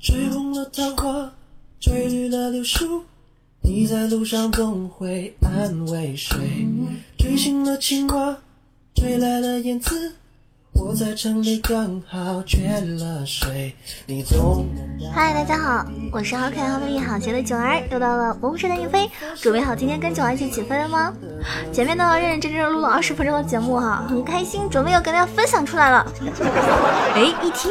吹红了桃花，吹绿了柳树，你在路上总会安慰谁？吹醒了青蛙，吹来了燕子。我在城里刚好缺了水，你总嗨，大家好，我是好可爱、好美丽、好邪的九儿，又到了萌神的一飞，准备好今天跟九儿一起起飞了吗？前面呢认认真真录了二十分钟的节目哈，很开心，准备要跟大家分享出来了。哎，一听，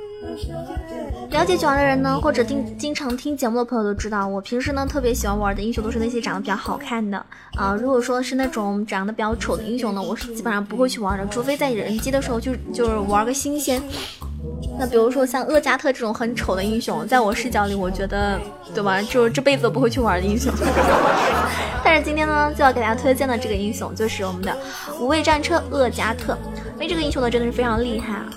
了解九儿的人呢，或者听经常听节目的朋友都知道，我平时呢特别喜欢玩的英雄都是那些长得比较好看的啊。如果说是那种长得比较丑的英雄呢，我是基本上不会去玩的，除非在人机的时候就就是玩个新鲜。那比如说像厄加特这种很丑的英雄，在我视角里，我觉得，对吧？就是这辈子都不会去玩的英雄。但是今天呢，就要给大家推荐的这个英雄，就是我们的无畏战车厄加特。因为这个英雄呢，真的是非常厉害啊！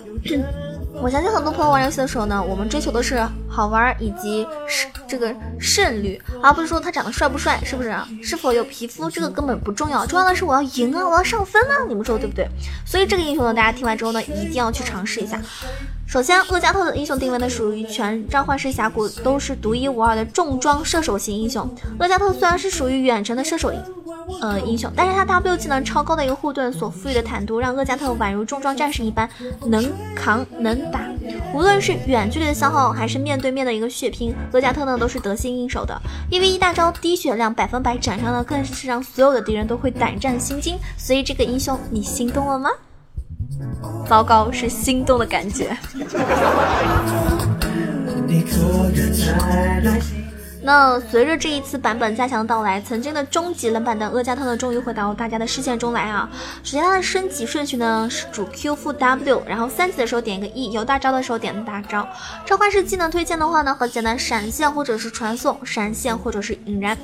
我相信很多朋友玩游戏的时候呢，我们追求的是好玩以及胜这个胜率，而不是说他长得帅不帅，是不是？是否有皮肤，这个根本不重要，重要的是我要赢啊，我要上分啊！你们说对不对？所以这个英雄呢，大家听完之后呢，一定要去尝试一下。首先，厄加特的英雄定位呢，属于全召唤师峡谷都是独一无二的重装射手型英雄。厄加特虽然是属于远程的射手，呃英雄，但是他 W 技能超高的一个护盾所赋予的坦度，让厄加特宛如重装战士一般，能扛能打。无论是远距离的消耗，还是面对面的一个血拼，厄加特呢都是得心应手的。因为一大招低血量百分百斩伤呢，更是让所有的敌人都会胆战心惊。所以这个英雄，你心动了吗？糟糕，是心动的感觉。那随着这一次版本加强的到来，曾经的终极冷板凳厄加特呢，终于回到大家的视线中来啊！首先它的升级顺序呢是主 Q 负 W，然后三级的时候点一个 E，有大招的时候点大招。召唤师技能推荐的话呢，很简单，闪现或者是传送，闪现或者是引燃。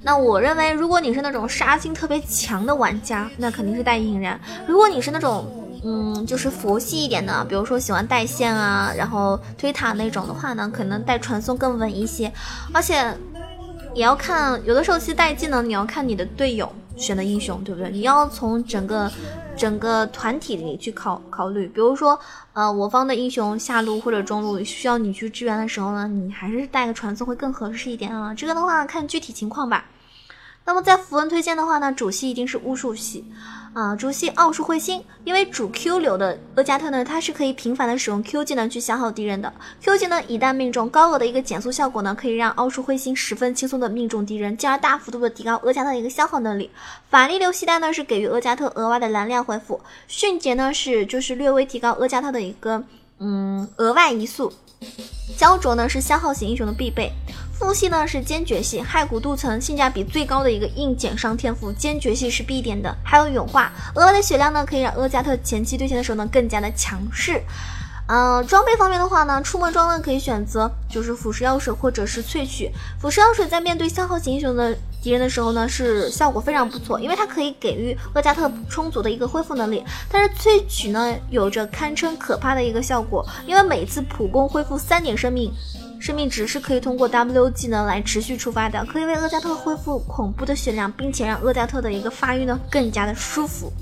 那我认为，如果你是那种杀心特别强的玩家，那肯定是带引燃；如果你是那种嗯，就是佛系一点的，比如说喜欢带线啊，然后推塔那种的话呢，可能带传送更稳一些。而且也要看，有的时候其实带技能，你要看你的队友选的英雄，对不对？你要从整个整个团体里去考考虑。比如说，呃，我方的英雄下路或者中路需要你去支援的时候呢，你还是带个传送会更合适一点啊。这个的话看具体情况吧。那么在符文推荐的话呢，主系一定是巫术系。啊，主系奥数彗星，因为主 Q 流的厄加特呢，它是可以频繁的使用 Q 技能去消耗敌人的。Q 技能一旦命中，高额的一个减速效果呢，可以让奥数彗星十分轻松的命中敌人，进而大幅度的提高厄加特的一个消耗能力。法力流系带呢是给予厄加特额外的蓝量恢复，迅捷呢是就是略微提高厄加特的一个嗯额外移速。焦灼呢是消耗型英雄的必备。副系呢是坚决系，骸骨镀层性价比最高的一个硬减伤天赋，坚决系是必点的。还有永化，额外的血量呢可以让厄加特前期对线的时候呢更加的强势。呃，装备方面的话呢，出门装呢可以选择就是腐蚀药水或者是萃取。腐蚀药水在面对消耗型英雄的敌人的时候呢，是效果非常不错，因为它可以给予厄加特充足的一个恢复能力。但是萃取呢，有着堪称可怕的一个效果，因为每次普攻恢复三点生命。生命值是可以通过 W 技能来持续触发的，可以为厄加特恢复恐怖的血量，并且让厄加特的一个发育呢更加的舒服。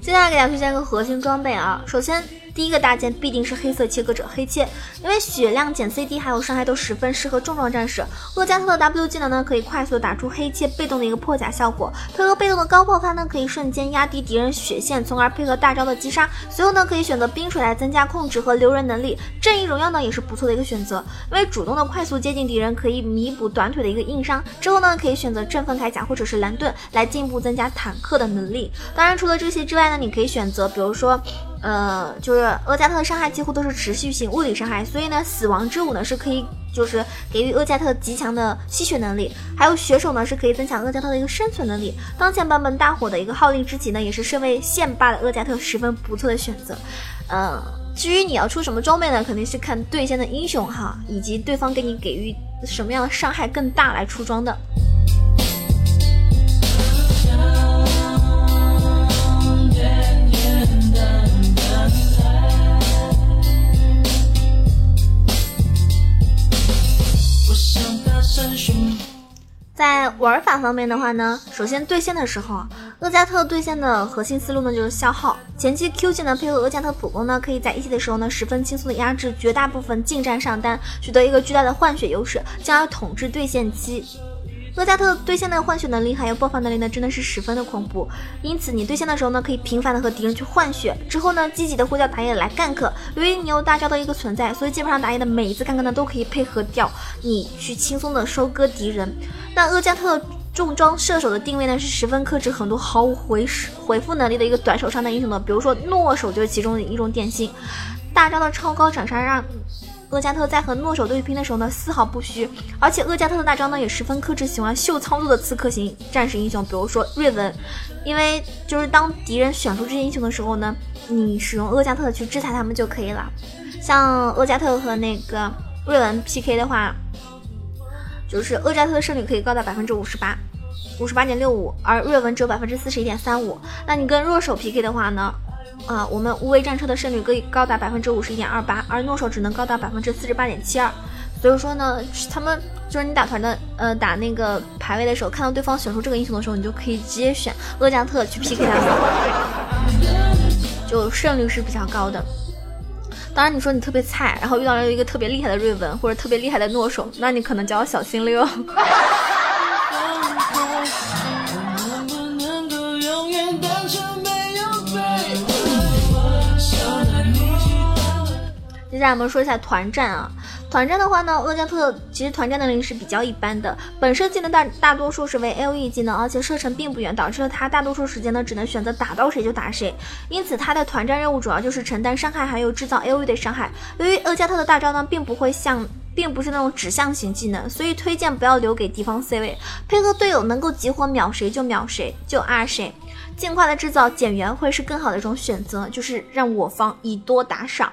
接下来给大家推荐个核心装备啊，首先。第一个大件必定是黑色切割者黑切，因为血量减 CD 还有伤害都十分适合重装战士。厄加特的 W 技能呢，可以快速打出黑切被动的一个破甲效果，配合被动的高爆发呢，可以瞬间压低敌人血线，从而配合大招的击杀。随后呢，可以选择冰水来增加控制和留人能力。正义荣耀呢，也是不错的一个选择，因为主动的快速接近敌人，可以弥补短腿的一个硬伤。之后呢，可以选择振奋铠甲或者是蓝盾来进一步增加坦克的能力。当然，除了这些之外呢，你可以选择，比如说。呃，就是厄加特的伤害几乎都是持续性物理伤害，所以呢，死亡之舞呢是可以就是给予厄加特极强的吸血能力，还有血手呢是可以增强厄加特的一个生存能力。当前版本大火的一个号令之旗呢，也是身为线霸的厄加特十分不错的选择。嗯，至于你要出什么装备呢，肯定是看对线的英雄哈，以及对方给你给予什么样的伤害更大来出装的。玩法方面的话呢，首先对线的时候，厄加特对线的核心思路呢就是消耗前期 Q 技能配合厄加特普攻呢，可以在一期的时候呢十分轻松的压制绝大部分近战上单，取得一个巨大的换血优势，进而统治对线期。厄加特对线的换血能力还有爆发能力呢，真的是十分的恐怖。因此你对线的时候呢，可以频繁的和敌人去换血，之后呢积极的呼叫打野来 gank。由于你有大招的一个存在，所以基本上打野的每一次 gank 呢都可以配合掉你去轻松的收割敌人。那厄加特重装射手的定位呢是十分克制很多毫无回回复能力的一个短手上的英雄的，比如说诺手就是其中的一种典型。大招的超高斩杀让。厄加特在和诺手对拼的时候呢，丝毫不虚，而且厄加特的大招呢也十分克制喜欢秀操作的刺客型战士英雄，比如说瑞文，因为就是当敌人选出这些英雄的时候呢，你使用厄加特去制裁他们就可以了。像厄加特和那个瑞文 PK 的话，就是厄加特的胜率可以高达百分之五十八，五十八点六五，而瑞文只有百分之四十一点三五。那你跟弱手 PK 的话呢？啊，我们无畏战车的胜率可以高达百分之五十一点二八，而诺手只能高达百分之四十八点七二。所以说呢，他们就是你打团的，呃，打那个排位的时候，看到对方选出这个英雄的时候，你就可以直接选厄加特去 PK 他们，就胜率是比较高的。当然，你说你特别菜，然后遇到了一个特别厉害的瑞文或者特别厉害的诺手，那你可能就要小心了哟。接下来我们说一下团战啊，团战的话呢，厄加特其实团战能力是比较一般的，本身技能大大多数是为 A O E 技能，而且射程并不远，导致了他大多数时间呢只能选择打到谁就打谁，因此他的团战任务主要就是承担伤害，还有制造 A O E 的伤害。由于厄加特的大招呢并不会像，并不是那种指向型技能，所以推荐不要留给敌方 C 位，配合队友能够集火秒谁就秒谁，就 R 谁，尽快的制造减员会是更好的一种选择，就是让我方以多打少。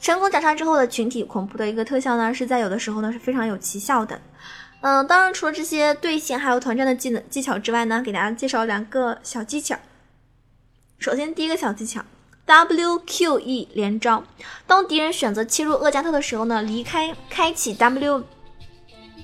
成功斩杀之后的群体恐怖的一个特效呢，是在有的时候呢是非常有奇效的。嗯，当然除了这些对线还有团战的技能技巧之外呢，给大家介绍两个小技巧。首先第一个小技巧，WQE 连招。当敌人选择切入厄加特的时候呢，离开开启 W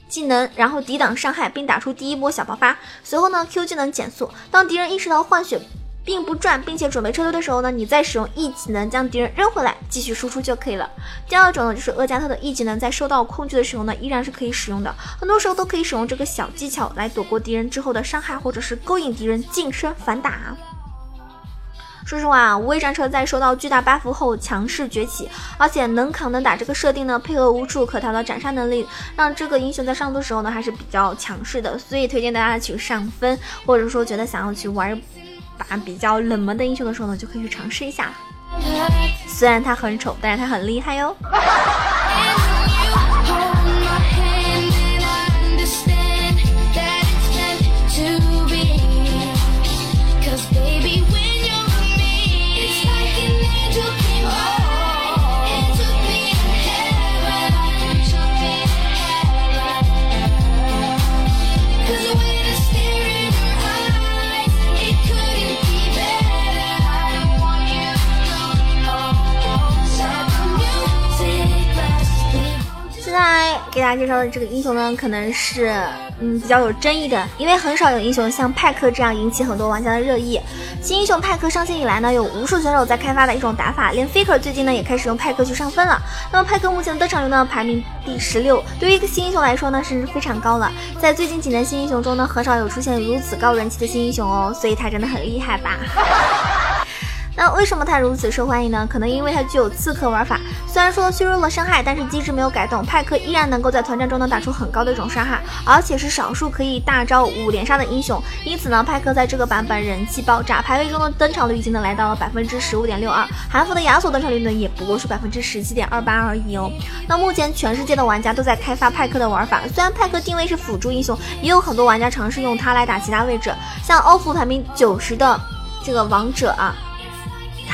技能，然后抵挡伤害，并打出第一波小爆发。随后呢，Q 技能减速。当敌人意识到换血。并不转，并且准备撤退的时候呢，你再使用 E 技能将敌人扔回来，继续输出就可以了。第二种呢，就是厄加特的 E 技能在受到控制的时候呢，依然是可以使用的。很多时候都可以使用这个小技巧来躲过敌人之后的伤害，或者是勾引敌人近身反打。说实话，无畏战车在收到巨大 buff 后强势崛起，而且能扛能打这个设定呢，配合无处可逃的斩杀能力，让这个英雄在上路的时候呢还是比较强势的。所以推荐大家去上分，或者说觉得想要去玩。打比较冷门的英雄的时候呢，就可以去尝试一下。虽然他很丑，但是他很厉害哟。介绍的这个英雄呢，可能是嗯比较有争议的，因为很少有英雄像派克这样引起很多玩家的热议。新英雄派克上线以来呢，有无数选手在开发的一种打法，连 Faker 最近呢也开始用派克去上分了。那么派克目前的登场率呢排名第十六，对于一个新英雄来说呢是非常高了。在最近几年新英雄中呢，很少有出现如此高人气的新英雄哦，所以他真的很厉害吧。那为什么它如此受欢迎呢？可能因为它具有刺客玩法，虽然说削弱了伤害，但是机制没有改动，派克依然能够在团战中能打出很高的一种伤害，而且是少数可以大招五连杀的英雄。因此呢，派克在这个版本人气爆炸，排位中的登场率已经能来到了百分之十五点六二，韩服的亚索登场率呢也不过是百分之十七点二八而已哦。那目前全世界的玩家都在开发派克的玩法，虽然派克定位是辅助英雄，也有很多玩家尝试用它来打其他位置，像欧服排名九十的这个王者啊。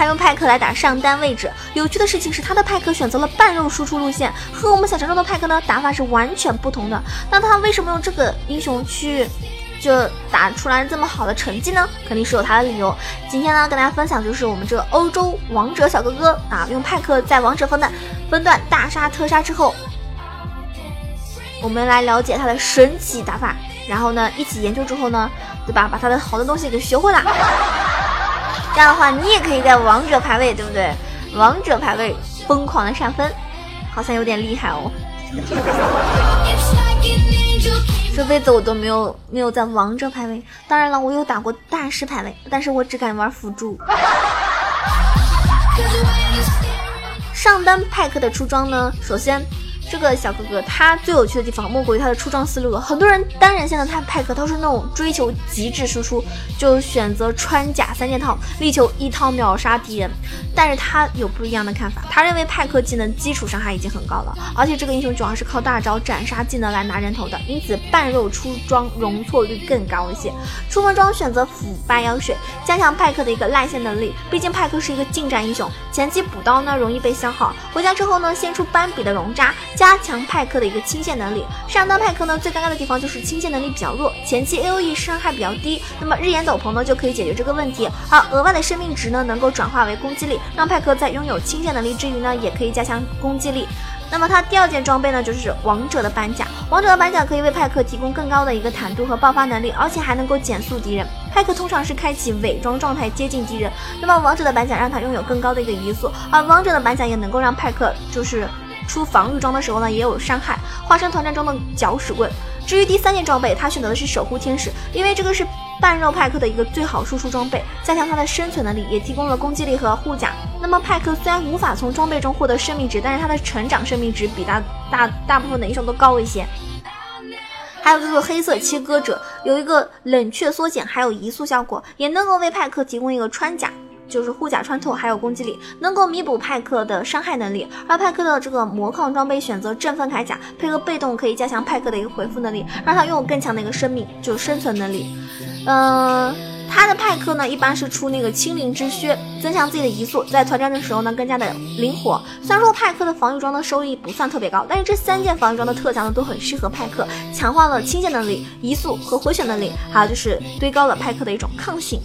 他用派克来打上单位置，有趣的事情是他的派克选择了半肉输出路线，和我们想象中的派克呢打法是完全不同的。那他为什么用这个英雄去就打出来这么好的成绩呢？肯定是有他的理由。今天呢跟大家分享就是我们这个欧洲王者小哥哥啊，用派克在王者分段分段大杀特杀之后，我们来了解他的神奇打法，然后呢一起研究之后呢，对吧？把他的好的东西给学会了。这样的话，你也可以在王者排位，对不对？王者排位疯狂的上分，好像有点厉害哦。这辈子我都没有没有在王者排位，当然了，我有打过大师排位，但是我只敢玩辅助。上单派克的出装呢，首先。这个小哥哥他最有趣的地方莫过于他的出装思路了。很多人单人线的他派克都是那种追求极致输出，就选择穿甲三件套，力求一套秒杀敌人。但是他有不一样的看法，他认为派克技能基础伤害已经很高了，而且这个英雄主要是靠大招斩杀技能来拿人头的，因此半肉出装容错率更高一些。出门装选择腐败药水，加强派克的一个赖线能力。毕竟派克是一个近战英雄，前期补刀呢容易被消耗，回家之后呢先出斑比的熔渣。加强派克的一个清线能力，上单派克呢最尴尬的地方就是清线能力比较弱，前期 A O E 伤害比较低，那么日炎斗篷呢就可以解决这个问题，而额外的生命值呢能够转化为攻击力，让派克在拥有清线能力之余呢也可以加强攻击力。那么它第二件装备呢，就是王者的板甲。王者的板甲可以为派克提供更高的一个坦度和爆发能力，而且还能够减速敌人。派克通常是开启伪装状态接近敌人，那么王者的板甲让他拥有更高的一个移速，而王者的板甲也能够让派克就是出防御装的时候呢也有伤害，化身团战中的搅屎棍。至于第三件装备，他选择的是守护天使，因为这个是半肉派克的一个最好输出装备，加强他的生存能力，也提供了攻击力和护甲。那么派克虽然无法从装备中获得生命值，但是他的成长生命值比大大大部分的英雄都高一些。还有就是黑色切割者，有一个冷却缩减，还有移速效果，也能够为派克提供一个穿甲。就是护甲穿透，还有攻击力，能够弥补派克的伤害能力。而派克的这个魔抗装备选择振奋铠甲，配合被动可以加强派克的一个回复能力，让他拥有更强的一个生命，就是生存能力。嗯，他的派克呢一般是出那个青灵之靴，增强自己的移速，在团战的时候呢更加的灵活。虽然说派克的防御装的收益不算特别高，但是这三件防御装的特强呢都很适合派克，强化了清线能力、移速和回血能力，还有就是堆高了派克的一种抗性。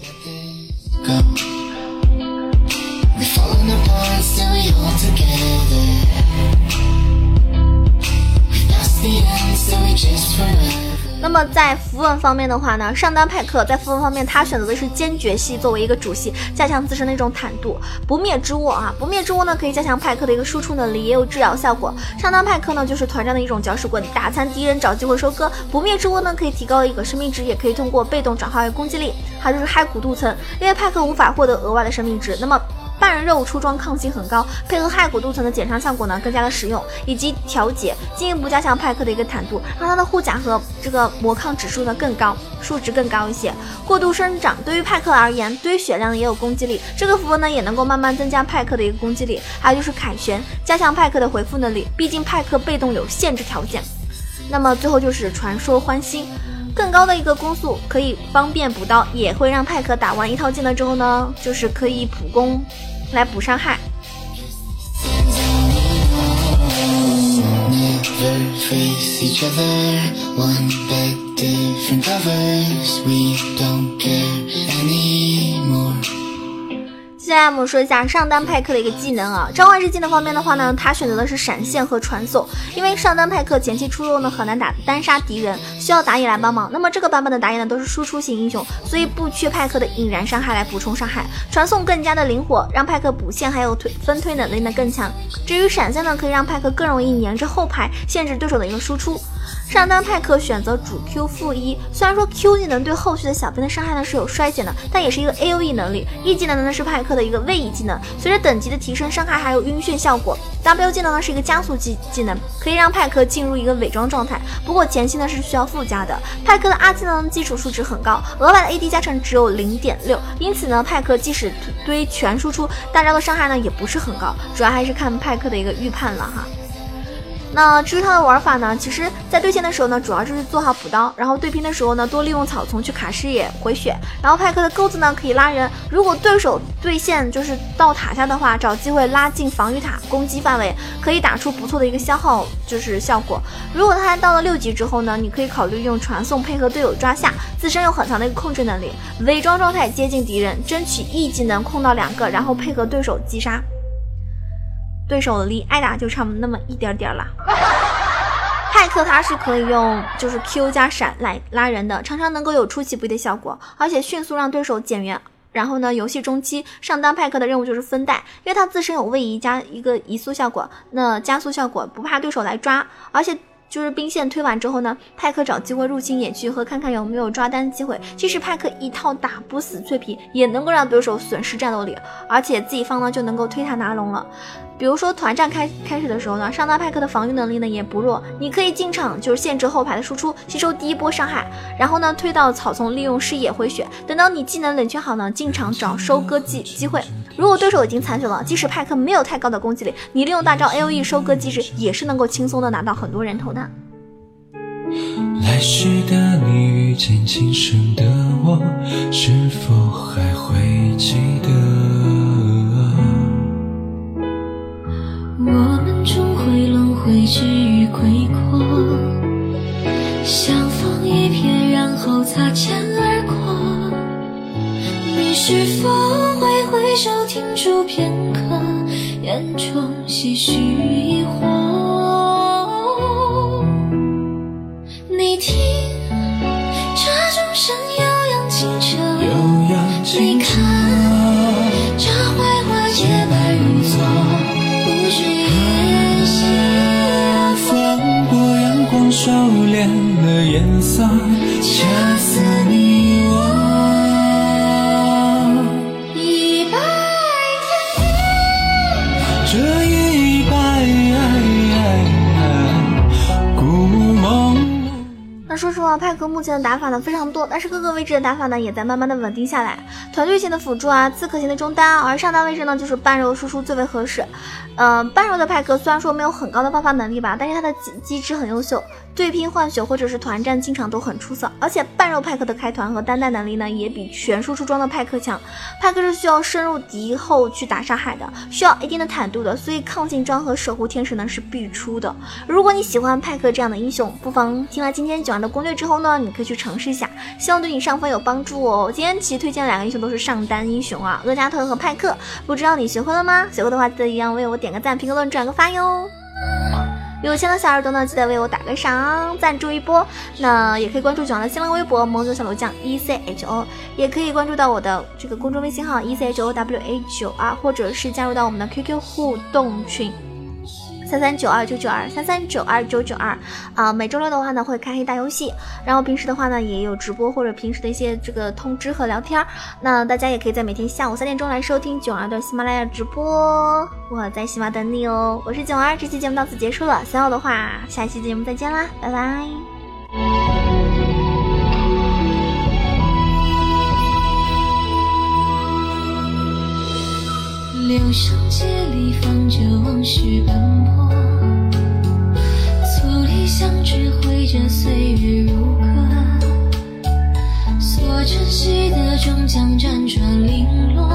那么在符文方面的话呢，上单派克在符文方面，他选择的是坚决系作为一个主系，加强自身的一种坦度。不灭之握啊，不灭之握呢可以加强派克的一个输出能力，也有治疗效果。上单派克呢就是团战的一种搅屎棍，打残敌人找机会收割。不灭之握呢可以提高一个生命值，也可以通过被动转化为攻击力。还有就是骸骨镀层，因为派克无法获得额外的生命值，那么。半肉出装抗性很高，配合骸骨镀层的减伤效果呢更加的实用，以及调节，进一步加强派克的一个坦度，让他的护甲和这个魔抗指数呢更高，数值更高一些。过度生长对于派克而言，堆血量也有攻击力，这个符文呢也能够慢慢增加派克的一个攻击力。还有就是凯旋，加强派克的回复能力，毕竟派克被动有限制条件。那么最后就是传说欢心。更高的一个攻速可以方便补刀，也会让派克打完一套技能之后呢，就是可以普攻来补伤害。现在我们说一下上单派克的一个技能啊，召唤师技能方面的话呢，他选择的是闪现和传送，因为上单派克前期出肉呢很难打单杀敌人，需要打野来帮忙。那么这个版本的打野呢都是输出型英雄，所以不缺派克的引燃伤害来补充伤害，传送更加的灵活，让派克补线还有推分推能力呢更强。至于闪现呢，可以让派克更容易黏着后排，限制对手的一个输出。上单派克选择主 Q 负一，虽然说 Q 技能对后续的小兵的伤害呢是有衰减的，但也是一个 A O E 能力。E 技能呢是派克的一个位移技能，随着等级的提升，伤害还有晕眩效果。W 技能呢是一个加速技技能，可以让派克进入一个伪装状态，不过前期呢是需要附加的。派克的 R 技能基础数值很高，额外的 A D 加成只有零点六，因此呢派克即使堆全输出，大招的伤害呢也不是很高，主要还是看派克的一个预判了哈。那至于他的玩法呢？其实，在对线的时候呢，主要就是做好补刀，然后对拼的时候呢，多利用草丛去卡视野、回血。然后派克的钩子呢，可以拉人。如果对手对线就是到塔下的话，找机会拉近防御塔攻击范围，可以打出不错的一个消耗就是效果。如果他到了六级之后呢，你可以考虑用传送配合队友抓下，自身有很强的一个控制能力，伪装状态接近敌人，争取 E 技能控到两个，然后配合对手击杀。对手离挨打就差那么一点点了。派克他是可以用就是 Q 加闪来拉人的，常常能够有出其不意的效果，而且迅速让对手减员。然后呢，游戏中期上单派克的任务就是分带，因为他自身有位移加一个移速效果，那加速效果不怕对手来抓，而且。就是兵线推完之后呢，派克找机会入侵野区和看看有没有抓单机会。即使派克一套打不死脆皮，也能够让对手损失战斗力，而且自己方呢就能够推塔拿龙了。比如说团战开开始的时候呢，上单派克的防御能力呢也不弱，你可以进场就是限制后排的输出，吸收第一波伤害，然后呢推到草丛利用视野回血，等到你技能冷却好呢，进场找收割机机会。如果对手已经残血了，即使派克没有太高的攻击力，你利用大招 A O E 收割机制也是能够轻松的拿到很多人头的。来时的你遇见今生的我，是否还会记得？我们终会轮回，至于归过，相逢一瞥，然后擦肩而过。你是否会回首，停驻片刻，眼中唏嘘疑惑？派克目前的打法呢非常多，但是各个位置的打法呢也在慢慢的稳定下来。团队型的辅助啊，刺客型的中单，而上单位置呢就是半肉输出最为合适。嗯，半肉的派克虽然说没有很高的爆发能力吧，但是他的机机制很优秀。对拼换血或者是团战经常都很出色，而且半肉派克的开团和单带能力呢也比全输出装的派克强。派克是需要深入敌后去打伤害的，需要一定的坦度的，所以抗性装和守护天使呢是必出的。如果你喜欢派克这样的英雄，不妨听了今天九安的攻略之后呢，你可以去尝试一下，希望对你上分有帮助哦。今天其实推荐的两个英雄都是上单英雄啊，厄加特和派克，不知道你学会了吗？学会的话记得一样为我点个赞、评个论、转个发哟。有钱的小耳朵呢，记得为我打个赏，赞助一波。那也可以关注九阳的新浪微博“萌九小楼酱 E C H O”，也可以关注到我的这个公众微信号 “E C H O W A 九 R”，”，或者是加入到我们的 QQ 互动群。三三九二九九二三三九二九九二啊，每周六的话呢会开黑大游戏，然后平时的话呢也有直播或者平时的一些这个通知和聊天那大家也可以在每天下午三点钟来收听九儿的喜马拉雅直播，我在喜马等你哦。我是九儿，这期节目到此结束了，想要的话下期节目再见啦，拜拜。里放着往事斑驳，足底相知绘着岁月如歌，所珍惜的终将辗转零落。